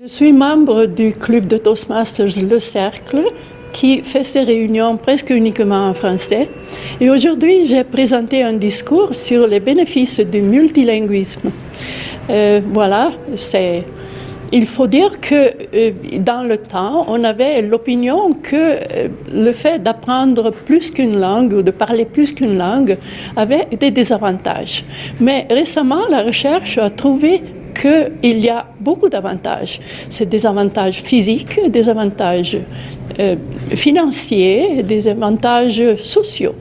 Je suis membre du club de Toastmasters Le Cercle qui fait ses réunions presque uniquement en français. Et aujourd'hui, j'ai présenté un discours sur les bénéfices du multilinguisme. Euh, voilà, c'est il faut dire que euh, dans le temps, on avait l'opinion que euh, le fait d'apprendre plus qu'une langue ou de parler plus qu'une langue avait des désavantages. Mais récemment, la recherche a trouvé qu'il y a beaucoup d'avantages. C'est des avantages physiques, des avantages euh, financiers, des avantages sociaux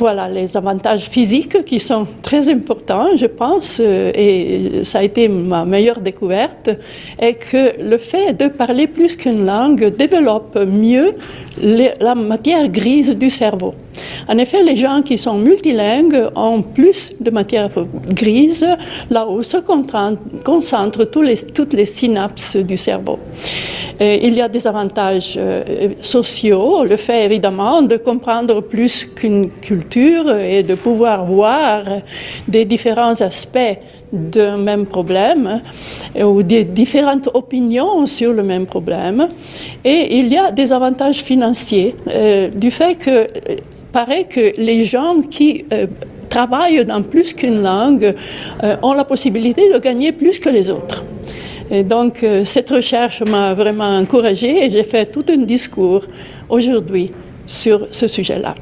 voilà les avantages physiques qui sont très importants, je pense, euh, et ça a été ma meilleure découverte, est que le fait de parler plus qu'une langue développe mieux la matière grise du cerveau. En effet, les gens qui sont multilingues ont plus de matière grise, là où se concentrent toutes les synapses du cerveau. il y a des avantages euh, sociaux, le fait évidemment de comprendre plus qu'une culture et de pouvoir voir des différents aspects d'un même problème ou des différentes opinions sur le même problème. Et il y a des avantages financiers euh, du fait que paraît que les gens qui euh, travaillent dans plus qu'une langue euh, ont la possibilité de gagner plus que les autres. Donc, euh, cette recherche m'a vraiment encouragée et j'ai fait tout un discours aujourd'hui sur ce sujet-là.